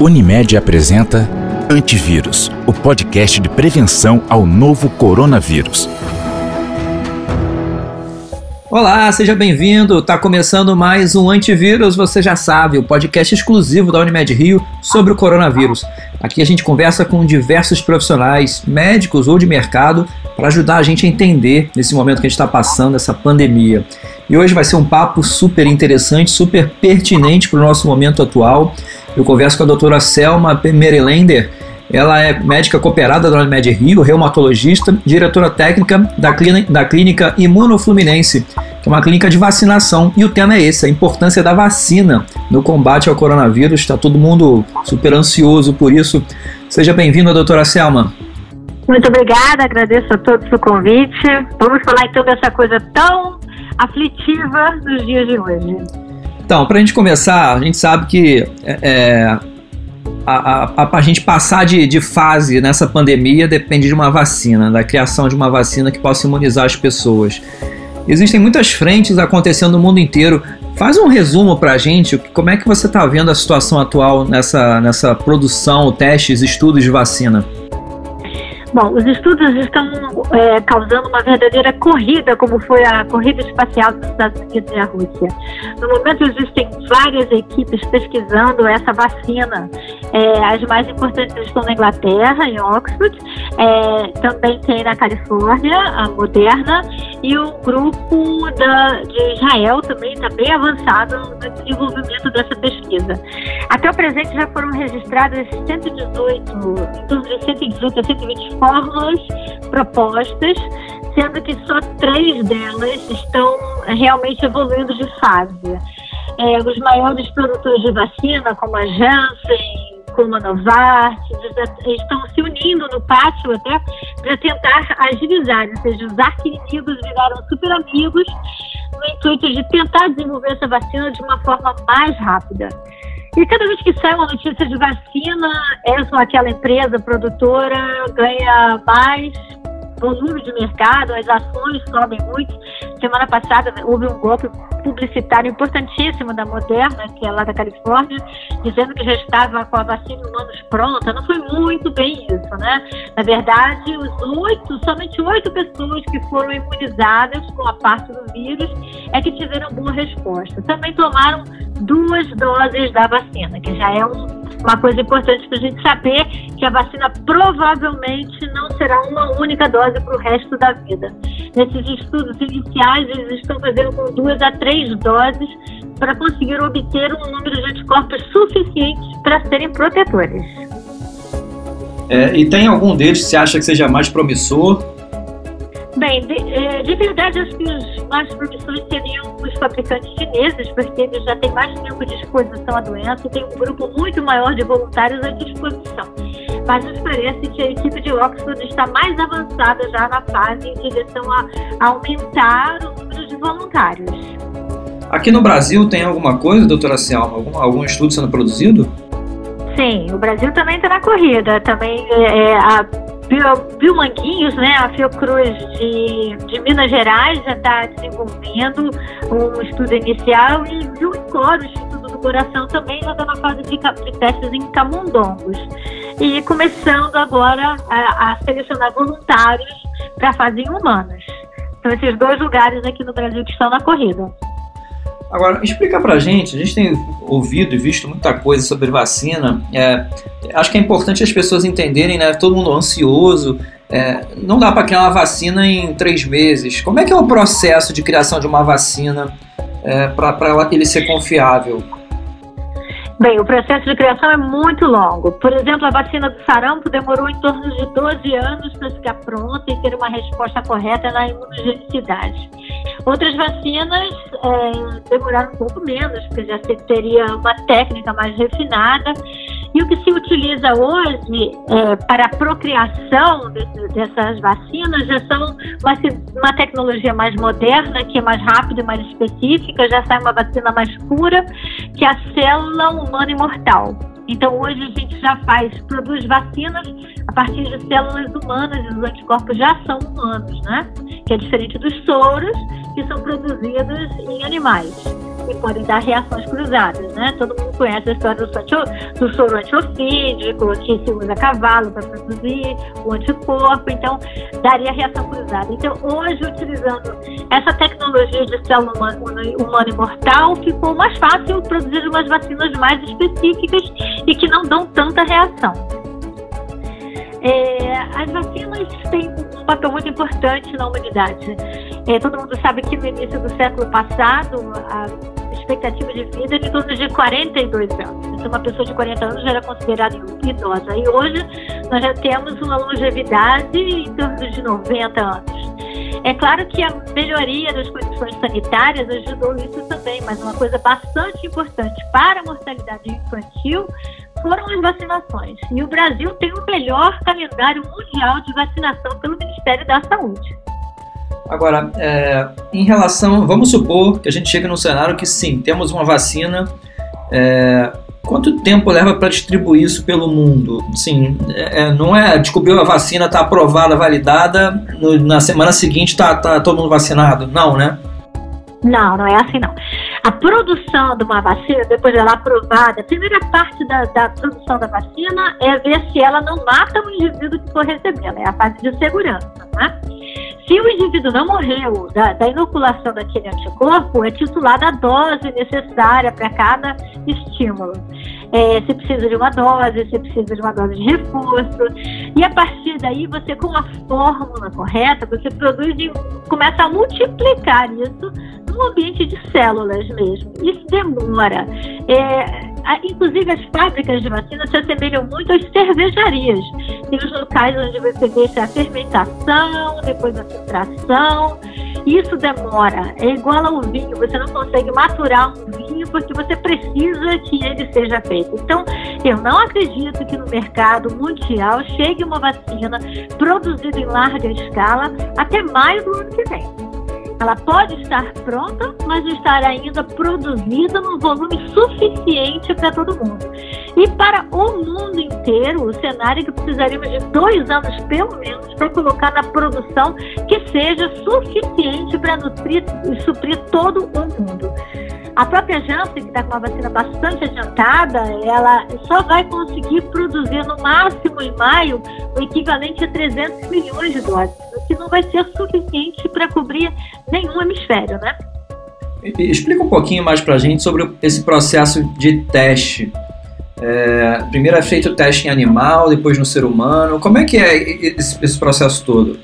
Unimed apresenta Antivírus, o podcast de prevenção ao novo coronavírus. Olá, seja bem-vindo. Está começando mais um Antivírus, você já sabe, o podcast exclusivo da Unimed Rio sobre o coronavírus. Aqui a gente conversa com diversos profissionais, médicos ou de mercado, para ajudar a gente a entender nesse momento que a gente está passando essa pandemia. E hoje vai ser um papo super interessante, super pertinente para o nosso momento atual. Eu converso com a doutora Selma Merelender, ela é médica cooperada da Unimed Rio, reumatologista, diretora técnica da, clínica, da clínica Imunofluminense, que é uma clínica de vacinação. E o tema é esse, a importância da vacina no combate ao coronavírus. Está todo mundo super ansioso por isso. Seja bem-vinda, doutora Selma. Muito obrigada, agradeço a todos o convite. Vamos falar então dessa coisa tão aflitiva dos dias de hoje. Então, para a gente começar, a gente sabe que é, é a, a, a, gente passar de, de fase nessa pandemia depende de uma vacina, da criação de uma vacina que possa imunizar as pessoas. Existem muitas frentes acontecendo no mundo inteiro. Faz um resumo para a gente, como é que você está vendo a situação atual nessa, nessa produção, testes, estudos de vacina? Bom, os estudos estão é, causando uma verdadeira corrida, como foi a corrida espacial dos Estados Unidos e a Rússia. No momento, existem várias equipes pesquisando essa vacina. É, as mais importantes estão na Inglaterra, em Oxford, é, também tem na Califórnia, a Moderna, e o grupo da, de Israel também está bem avançado no desenvolvimento dessa pesquisa. Até o presente já foram registradas 118, em torno de 118 a 120 fórmulas propostas, sendo que só três delas estão realmente evoluindo de fase. É, os maiores produtores de vacina, como a Janssen, como a Novartis, estão se unindo no pátio até para tentar agilizar, ou seja, os arqui-inimigos viraram super amigos no intuito de tentar desenvolver essa vacina de uma forma mais rápida. E cada vez que sai uma notícia de vacina, essa ou aquela empresa produtora ganha mais volume de mercado, as ações sobem muito. Semana passada houve um golpe publicitário importantíssimo da Moderna, que é lá da Califórnia, dizendo que já estava com a vacina humanos pronta. Não foi muito bem isso, né? Na verdade, os oito, somente oito pessoas que foram imunizadas com a parte do vírus é que tiveram boa resposta. Também tomaram duas doses da vacina, que já é um uma coisa importante para a gente saber que a vacina provavelmente não será uma única dose para o resto da vida. Nesses estudos iniciais, eles estão fazendo com duas a três doses para conseguir obter um número de anticorpos suficiente para serem protetores. É, e tem algum deles que você acha que seja mais promissor Bem, de, é, de, verdade, acho que os mais promissores seriam os fabricantes chineses, porque eles já têm mais tempo de exposição à doença e tem um grupo muito maior de voluntários à disposição. Mas nos parece que a equipe de Oxford está mais avançada já na fase em direção a, a aumentar o número de voluntários. Aqui no Brasil tem alguma coisa, doutora Selma? Algum, algum estudo sendo produzido? Sim, o Brasil também está na corrida. Também é, a Biomanguinhos, né, a Fiocruz de, de Minas Gerais já está desenvolvendo um estudo inicial e o INCOR, Coração, também já está na fase de, de, testes em camundongos. E começando agora a, a selecionar voluntários para fase em humanos. São esses dois lugares aqui no Brasil que estão na corrida. Agora, explica pra gente, a gente tem ouvido e visto muita coisa sobre vacina. É, acho que é importante as pessoas entenderem, né? Todo mundo ansioso. É, não dá para criar uma vacina em três meses. Como é que é o processo de criação de uma vacina é, para ele ser confiável? Bem, o processo de criação é muito longo. Por exemplo, a vacina do sarampo demorou em torno de 12 anos para ficar pronta e ter uma resposta correta na imunogenicidade. Outras vacinas é, demoraram um pouco menos, porque já teria uma técnica mais refinada. E o que se utiliza hoje é, para a procriação dessas vacinas já são uma, uma tecnologia mais moderna, que é mais rápida e mais específica, já sai uma vacina mais pura, que é a célula humana imortal. Então hoje a gente já faz, produz vacinas a partir de células humanas e os anticorpos já são humanos, né? Que é diferente dos soros que são produzidos em animais. e podem dar reações cruzadas, né? Todo mundo conhece a história do, do soro antiofídico, que se usa cavalo para produzir o anticorpo, então daria reação cruzada. Então, hoje, utilizando essa tecnologia de célula humana, humana imortal, ficou mais fácil produzir umas vacinas mais específicas e que não dão tanta reação. É, as vacinas têm um papel muito importante na humanidade. É, todo mundo sabe que no início do século passado, a expectativa de vida é de torno de 42 anos. Então, uma pessoa de 40 anos já era considerada idosa. E hoje, nós já temos uma longevidade em torno de 90 anos. É claro que a melhoria das condições sanitárias ajudou isso também, mas uma coisa bastante importante para a mortalidade infantil foram as vacinações. E o Brasil tem o melhor calendário mundial de vacinação pelo Ministério da Saúde. Agora, é, em relação, vamos supor que a gente chega num cenário que sim, temos uma vacina. É, quanto tempo leva para distribuir isso pelo mundo? Sim, é, é, não é descobriu a vacina, está aprovada, validada, no, na semana seguinte está tá todo mundo vacinado? Não, né? Não, não é assim não. A produção de uma vacina, depois dela aprovada, a primeira parte da, da produção da vacina é ver se ela não mata o indivíduo que for recebê-la, é a fase de segurança, né? Se o indivíduo não morreu da, da inoculação daquele anticorpo, é titulada a dose necessária para cada estímulo. É, se precisa de uma dose, se precisa de uma dose de reforço. E a partir daí, você, com a fórmula correta, você produz e começa a multiplicar isso no ambiente de células mesmo. Isso demora. É, inclusive, as fábricas de vacina se assemelham muito às cervejarias. Tem os locais onde você deixa a fermentação, depois a filtração. Isso demora. É igual ao vinho. Você não consegue maturar um vinho porque você precisa que ele seja feito. Então, eu não acredito que no mercado mundial chegue uma vacina produzida em larga escala até maio do ano que vem. Ela pode estar pronta, mas não estar ainda produzida num volume suficiente para todo mundo. E para o mundo inteiro, o cenário é que precisaríamos de dois anos, pelo menos, para colocar na produção que seja suficiente para nutrir e suprir todo o mundo. A própria Janssen, que está com uma vacina bastante adiantada, ela só vai conseguir produzir no máximo em maio o equivalente a 300 milhões de doses, que não vai ser suficiente para cobrir nenhum hemisfério, né? Explica um pouquinho mais para a gente sobre esse processo de teste. É, primeiro é feito o teste em animal, depois no ser humano. Como é que é esse, esse processo todo?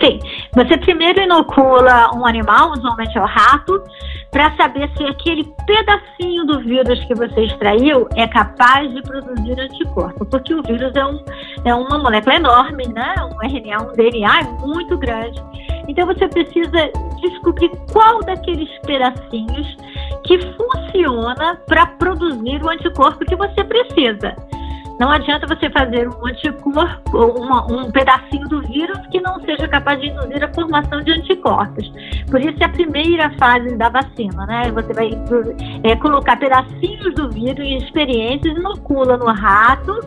Sim, você primeiro inocula um animal, usualmente é o rato, para saber se aquele pedacinho do vírus que você extraiu é capaz de produzir anticorpo, porque o vírus é, um, é uma molécula enorme, né? Um RNA, um DNA é muito grande. Então você precisa descobrir qual daqueles pedacinhos que funciona para produzir o anticorpo que você precisa. Não adianta você fazer um anticorpo, uma, um pedacinho do vírus que não seja capaz de induzir a formação de anticorpos. Por isso é a primeira fase da vacina, né? Você vai é, colocar pedacinhos do vírus em experiências, inocula no rato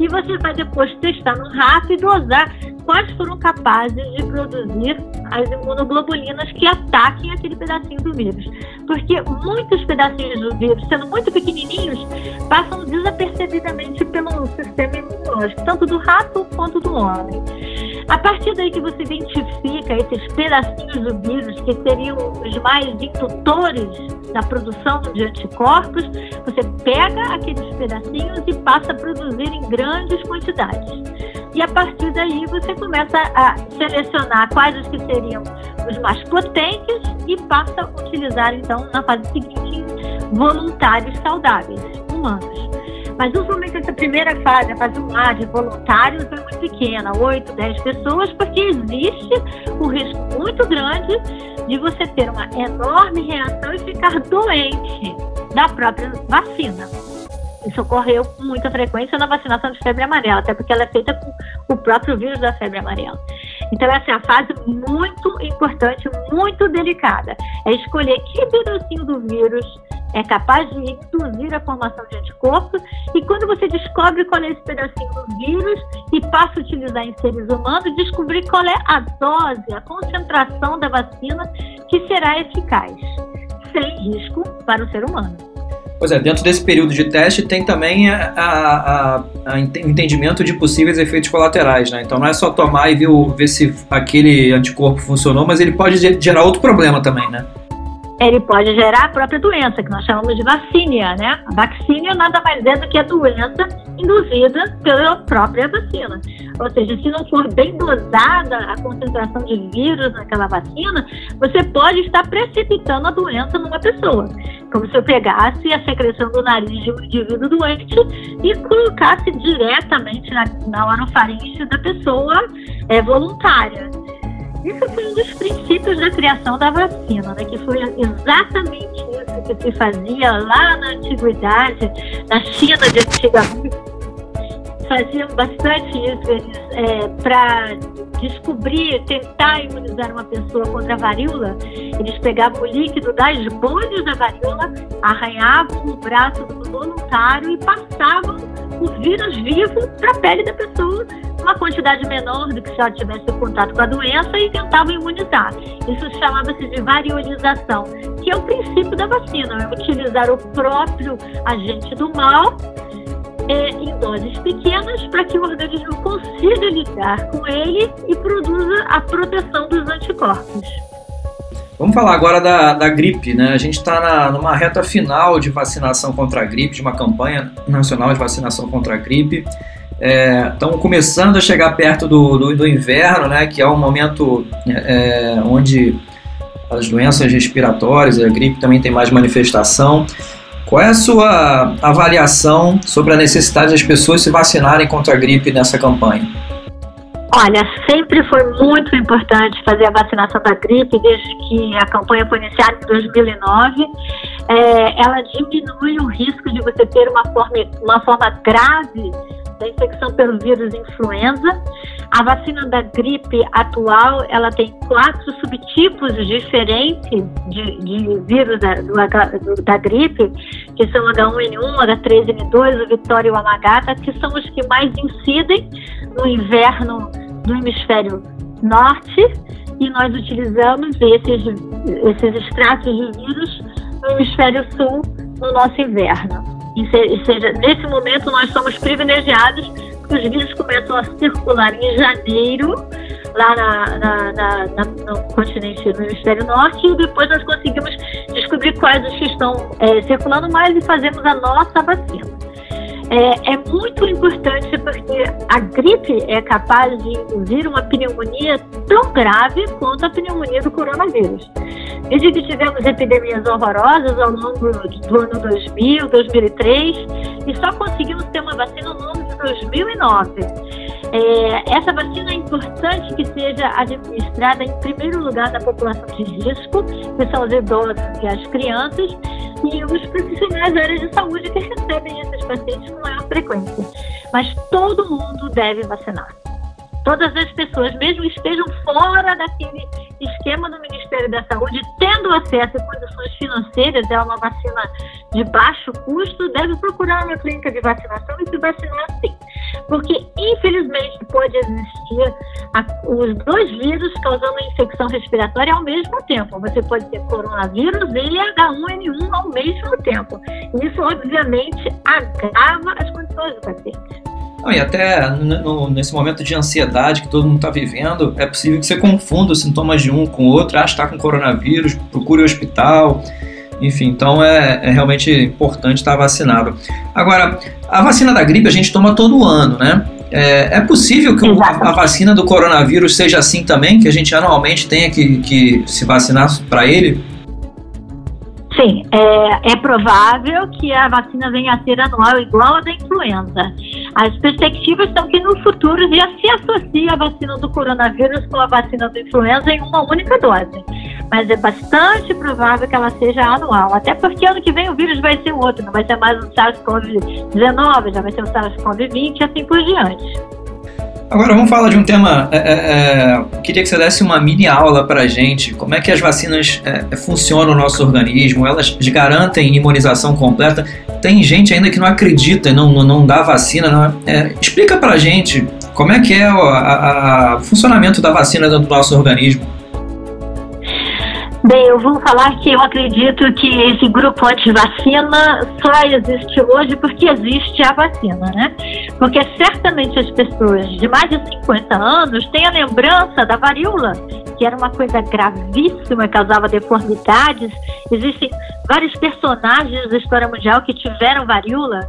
e você vai depois testar no rato e dosar quais foram capazes de produzir as imunoglobulinas que ataquem aquele pedacinho do vírus. Porque muitos pedacinhos do vírus, sendo muito pequenininhos, passam desapercebidamente pelo sistema imunológico, tanto do rato quanto do homem. A partir daí que você identifica esses pedacinhos do vírus, que seriam os mais indutores da produção de anticorpos, você pega aqueles pedacinhos e passa a produzir em grandes quantidades. E a partir daí você começa a selecionar quais os que seriam os mais potentes e passa a utilizar então na fase seguinte voluntários saudáveis, humanos. Mas usualmente essa primeira fase, a fase 1A de voluntários, é muito pequena, 8, 10 pessoas, porque existe um risco muito grande de você ter uma enorme reação e ficar doente da própria vacina. Isso ocorreu com muita frequência na vacinação de febre amarela, até porque ela é feita com o próprio vírus da febre amarela. Então, essa é a fase muito importante, muito delicada. É escolher que pedacinho do vírus é capaz de induzir a formação de anticorpos e quando você descobre qual é esse pedacinho do vírus e passa a utilizar em seres humanos, descobrir qual é a dose, a concentração da vacina que será eficaz. sem risco para o ser humano. Pois é, dentro desse período de teste tem também a, a entendimento de possíveis efeitos colaterais, né? Então não é só tomar e ver, ver se aquele anticorpo funcionou, mas ele pode gerar outro problema também, né? Ele pode gerar a própria doença, que nós chamamos de vacínia, né? A vacínia nada mais é do que a doença induzida pela própria vacina. Ou seja, se não for bem dosada a concentração de vírus naquela vacina, você pode estar precipitando a doença numa pessoa. Como se eu pegasse a secreção do nariz de um indivíduo doente e colocasse diretamente na, na orofaringe da pessoa é, voluntária. Isso foi um dos princípios da criação da vacina, né? que foi exatamente isso que se fazia lá na antiguidade, na China de antigamente. Faziam bastante isso é, para descobrir, tentar imunizar uma pessoa contra a varíola. Eles pegavam o líquido das bolhas da varíola, arranhavam o braço do voluntário e passavam o vírus vivo para a pele da pessoa uma quantidade menor do que se ela tivesse contato com a doença e tentava imunizar. Isso chamava-se de variolização, que é o princípio da vacina, é utilizar o próprio agente do mal é, em doses pequenas para que o organismo consiga lidar com ele e produza a proteção dos anticorpos. Vamos falar agora da, da gripe, né? A gente está numa reta final de vacinação contra a gripe, de uma campanha nacional de vacinação contra a gripe estão é, começando a chegar perto do, do, do, inverno, né, que é um momento é, é, onde as doenças respiratórias, a gripe também tem mais manifestação. Qual é a sua avaliação sobre a necessidade das pessoas se vacinarem contra a gripe nessa campanha? Olha, sempre foi muito importante fazer a vacinação da gripe, desde que a campanha foi iniciada em 2009. É, ela diminui o risco de você ter uma forma, uma forma grave da infecção pelo vírus influenza. A vacina da gripe atual, ela tem quatro subtipos diferentes de, de vírus da, do, da gripe, que são H1N1, H3N2, o Vitória e o Amagata, que são os que mais incidem no inverno do hemisfério norte, e nós utilizamos esses, esses extratos de vírus no hemisfério sul no nosso inverno. E seja, nesse momento nós somos privilegiados porque os vírus começam a circular em janeiro, lá na, na, na, no continente do hemisfério norte, e depois nós conseguimos descobrir quais os que estão é, circulando mais e fazemos a nossa vacina. É, é, muito importante porque a gripe é capaz de induzir uma pneumonia tão grave quanto a pneumonia do coronavírus. Desde que tivemos epidemias horrorosas ao longo do ano 2000, 2003, e só conseguimos ter uma vacina no ano de 2009. É, essa vacina é importante que seja administrada em primeiro lugar na população de risco, que são os idosos e as crianças, e os profissionais da área de saúde que recebem esses pacientes com maior frequência. Mas todo mundo deve vacinar todas as pessoas, mesmo estejam fora daquele esquema do Ministério da Saúde, tendo acesso a condições financeiras, é uma vacina de baixo custo, deve procurar uma clínica de vacinação e se vacinar sim. Porque, infelizmente, pode existir a, os dois vírus causando infecção respiratória ao mesmo tempo. Você pode ter coronavírus e H1N1 ao mesmo tempo. Isso, obviamente, agrava as condições do paciente. Não, e até no, nesse momento de ansiedade que todo mundo está vivendo, é possível que você confunda os sintomas de um com o outro. Ah, está com coronavírus, procure o hospital. Enfim, então é, é realmente importante estar vacinado. Agora, a vacina da gripe a gente toma todo ano, né? É, é possível que a, a vacina do coronavírus seja assim também, que a gente anualmente tenha que, que se vacinar para ele? Sim, é, é, provável que a vacina venha a ser anual igual a da influenza. As perspectivas são que no futuro já se associe a vacina do coronavírus com a vacina da influenza em uma única dose. Mas é bastante provável que ela seja anual, até porque ano que vem o vírus vai ser outro, não vai ser mais o SARS-CoV-19, já vai ser o SARS-CoV-20 e assim por diante. Agora vamos falar de um tema. É, é, é queria que você desse uma mini aula para gente. Como é que as vacinas é, é, funcionam no nosso organismo? Elas garantem imunização completa? Tem gente ainda que não acredita não, não, dá vacina. Não é? explica para gente como é que é o a, a, funcionamento da vacina dentro do nosso organismo. Bem, eu vou falar que eu acredito que esse grupo anti-vacina só existe hoje porque existe a vacina, né? Porque certamente as pessoas de mais de 50 anos têm a lembrança da varíola, que era uma coisa gravíssima, causava deformidades. Existem vários personagens da história mundial que tiveram varíola,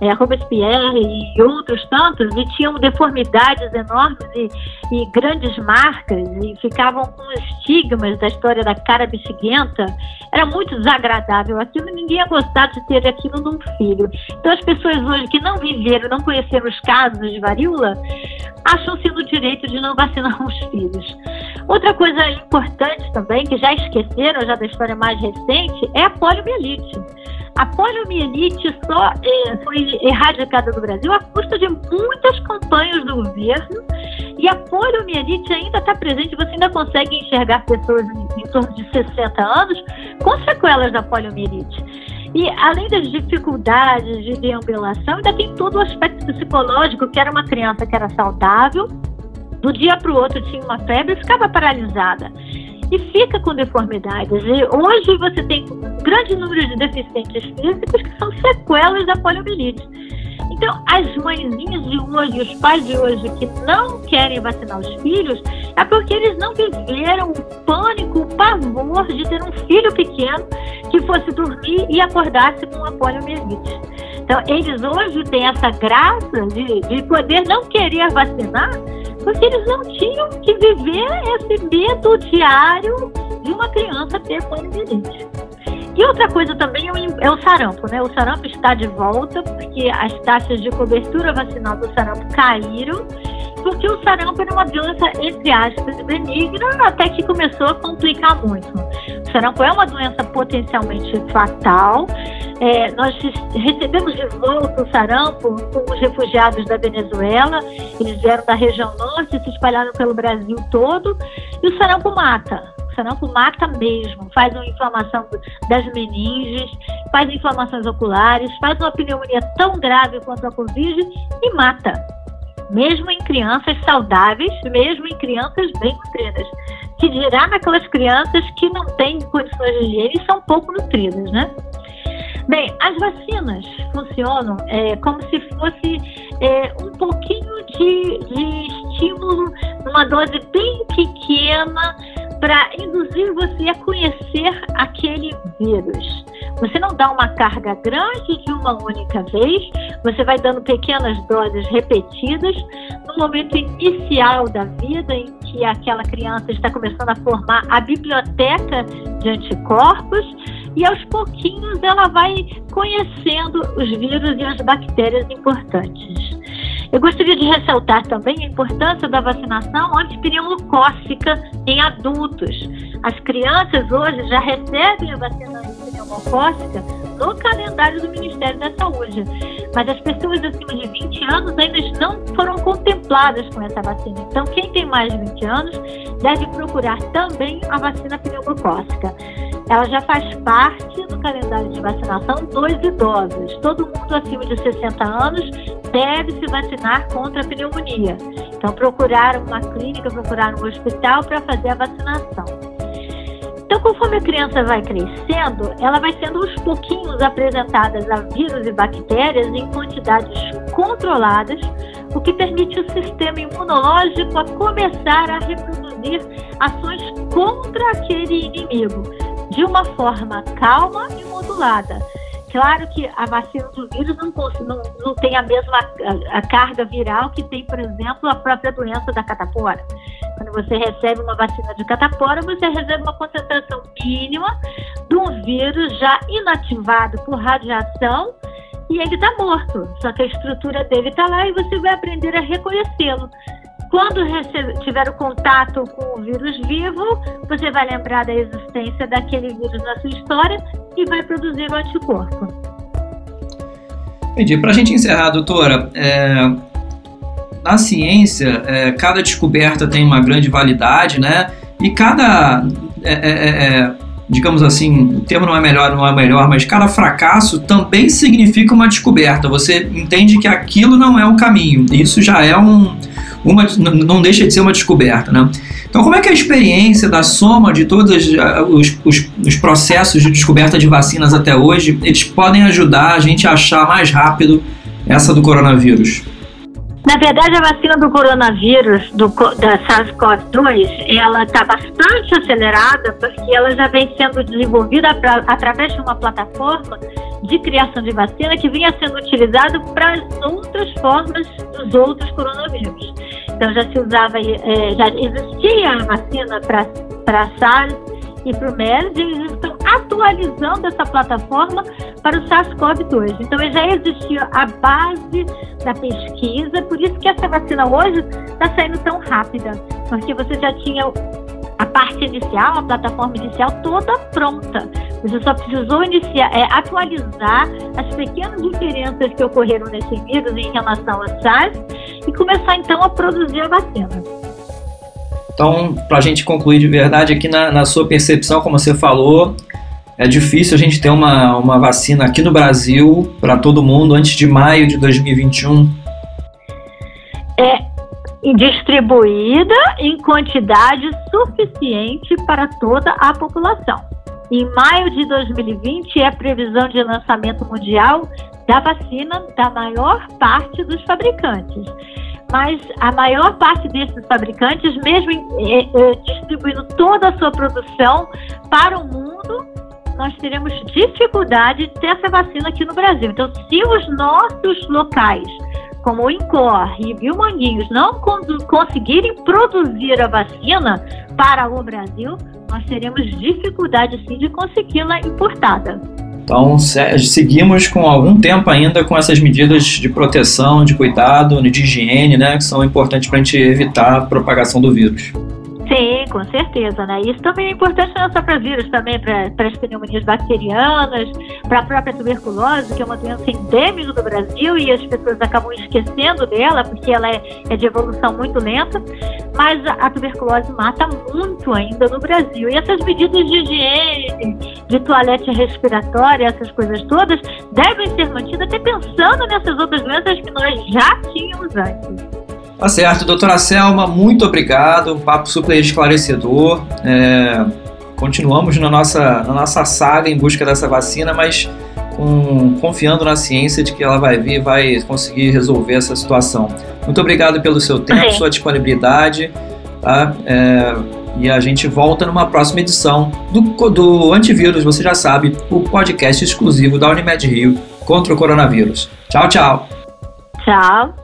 é, Robespierre e outros tantos, e tinham deformidades enormes e, e grandes marcas, e ficavam com estigmas da história da cara bexiguenta. Era muito desagradável aquilo, ninguém ia gostar de ter aquilo num filho. Então as pessoas hoje que não viveram, não conheceram os casos de varíola, acham-se no direito de não vacinar os filhos. Outra coisa importante também, que já esqueceram, já da história mais recente, é a poliomielite. A poliomielite só é, foi erradicada do Brasil à custa de muitas campanhas do governo e a poliomielite ainda está presente. Você ainda consegue enxergar pessoas em, em torno de 60 anos com sequelas da poliomielite. E além das dificuldades de deambulação, ainda tem todo o aspecto psicológico, que era uma criança que era saudável, do dia para o outro tinha uma febre e ficava paralisada fica com deformidades. E hoje você tem um grande número de deficientes físicos que são sequelas da poliomielite. Então, as mãezinhas de hoje, os pais de hoje que não querem vacinar os filhos, é porque eles não viveram o pânico, o pavor de ter um filho pequeno que fosse dormir e acordasse com uma poliomielite. Então, eles hoje têm essa graça de, de poder não querer vacinar, porque eles não tinham que viver esse medo diário de uma criança ter poliomielite. E outra coisa também é o, é o, sarampo, né? O sarampo está de volta porque as taxas de cobertura vacinal do sarampo caíram, porque o sarampo era uma doença, entre aspas, benigna, até que começou a complicar muito. Sarampo é uma doença potencialmente fatal, é, nós recebemos de volta o sarampo com os refugiados da Venezuela. Eles vieram da região norte, se espalharam pelo Brasil todo. E o sarampo mata. O sarampo mata mesmo. Faz uma inflamação das meninges, faz inflamações oculares, faz uma pneumonia tão grave quanto a Covid e mata. Mesmo em crianças saudáveis, mesmo em crianças bem nutridas. Que dirá naquelas crianças que não têm condições de higiene e são pouco nutridas, né? Bem, as vacinas funcionam é, como se fosse é, um pouquinho de, de estímulo, uma dose bem pequena para induzir você a conhecer aquele vírus. Você não dá uma carga grande de uma única vez, você vai dando pequenas doses repetidas no momento inicial da vida em que aquela criança está começando a formar a biblioteca de anticorpos e aos pouquinhos ela vai conhecendo os vírus e as bactérias importantes. Eu gostaria de ressaltar também a importância da vacinação antipneumocócica em adultos. As crianças hoje já recebem a vacina antipneumocócica no calendário do Ministério da Saúde, mas as pessoas acima de 20 anos ainda não foram contempladas com essa vacina. Então, quem tem mais de 20 anos deve procurar também a vacina pneumocócica ela já faz parte do calendário de vacinação dos idosos. Todo mundo acima de 60 anos deve se vacinar contra a pneumonia. Então, procurar uma clínica, procurar um hospital para fazer a vacinação. Então, conforme a criança vai crescendo, ela vai sendo aos pouquinhos apresentada a vírus e bactérias em quantidades controladas, o que permite o sistema imunológico a começar a reproduzir ações contra aquele inimigo de uma forma calma e modulada. Claro que a vacina do vírus não, não, não tem a mesma a, a carga viral que tem, por exemplo, a própria doença da catapora. Quando você recebe uma vacina de catapora, você recebe uma concentração mínima de um vírus já inativado por radiação e ele está morto. Só que a estrutura dele está lá e você vai aprender a reconhecê-lo. Quando tiver o contato com o vírus vivo, você vai lembrar da existência daquele vírus na sua história e vai produzir o anticorpo. Entendi. Para a gente encerrar, doutora, é, na ciência, é, cada descoberta tem uma grande validade, né? E cada, é, é, é, é digamos assim, o termo não é melhor, não é melhor, mas cada fracasso também significa uma descoberta. Você entende que aquilo não é o caminho. Isso já é um, uma, não deixa de ser uma descoberta, né? Então, como é que é a experiência da soma de todos os, os, os, processos de descoberta de vacinas até hoje, eles podem ajudar a gente a achar mais rápido essa do coronavírus? Na verdade, a vacina do coronavírus, do, da SARS-CoV-2, ela está bastante acelerada porque ela já vem sendo desenvolvida pra, através de uma plataforma de criação de vacina que vinha sendo utilizada para outras formas dos outros coronavírus. Então já se usava, é, já existia a vacina para SARS e para o MERS, e eles estão atualizando essa plataforma para o SARS-CoV-2. Então já existia a base da pesquisa, por isso que essa vacina hoje está saindo tão rápida, porque você já tinha a parte inicial, a plataforma inicial toda pronta. Você só precisou iniciar, é, atualizar as pequenas diferenças que ocorreram nesse vírus em relação a SARS e começar então a produzir a vacina. Então, para a gente concluir de verdade, aqui na, na, sua percepção, como você falou, é difícil a gente ter uma, uma vacina aqui no Brasil para todo mundo antes de maio de 2021. É distribuída em quantidade suficiente para toda a população. Em maio de 2020 é a previsão de lançamento mundial da vacina da maior parte dos fabricantes mas a maior parte desses fabricantes, mesmo é, é, distribuindo toda a sua produção para o mundo, nós teremos dificuldade de ter essa vacina aqui no Brasil. Então, se os nossos locais, como o INCOR e o Biomanguinhos, não conseguirem produzir a vacina para o Brasil, nós teremos dificuldade sim de consegui-la importada. Então, seguimos com algum tempo ainda com essas medidas de proteção, de cuidado, de higiene, né, que são importantes para a gente evitar a propagação do vírus. Sim, com certeza, né? Isso também é importante para vírus, também para as pneumonias bacterianas, para a própria tuberculose, que é uma doença endêmica do Brasil e as pessoas acabam esquecendo dela porque ela é, é de evolução muito lenta, mas a, a, tuberculose mata muito ainda no Brasil. E essas medidas de higiene, de toalete respiratória, essas coisas todas, devem ser mantidas até pensando nessas outras doenças que nós já tínhamos antes. Tá certo, doutora Selma, muito obrigado, um papo super esclarecedor. É, continuamos na nossa, na nossa saga em busca dessa vacina, mas com, confiando na ciência de que ela vai vir e vai conseguir resolver essa situação. Muito obrigado pelo seu tempo, sua disponibilidade, tá? É, e a gente volta numa próxima edição do, do Antivírus, você já sabe, o podcast exclusivo da Unimed Rio contra o coronavírus. Tchau, tchau. Tchau.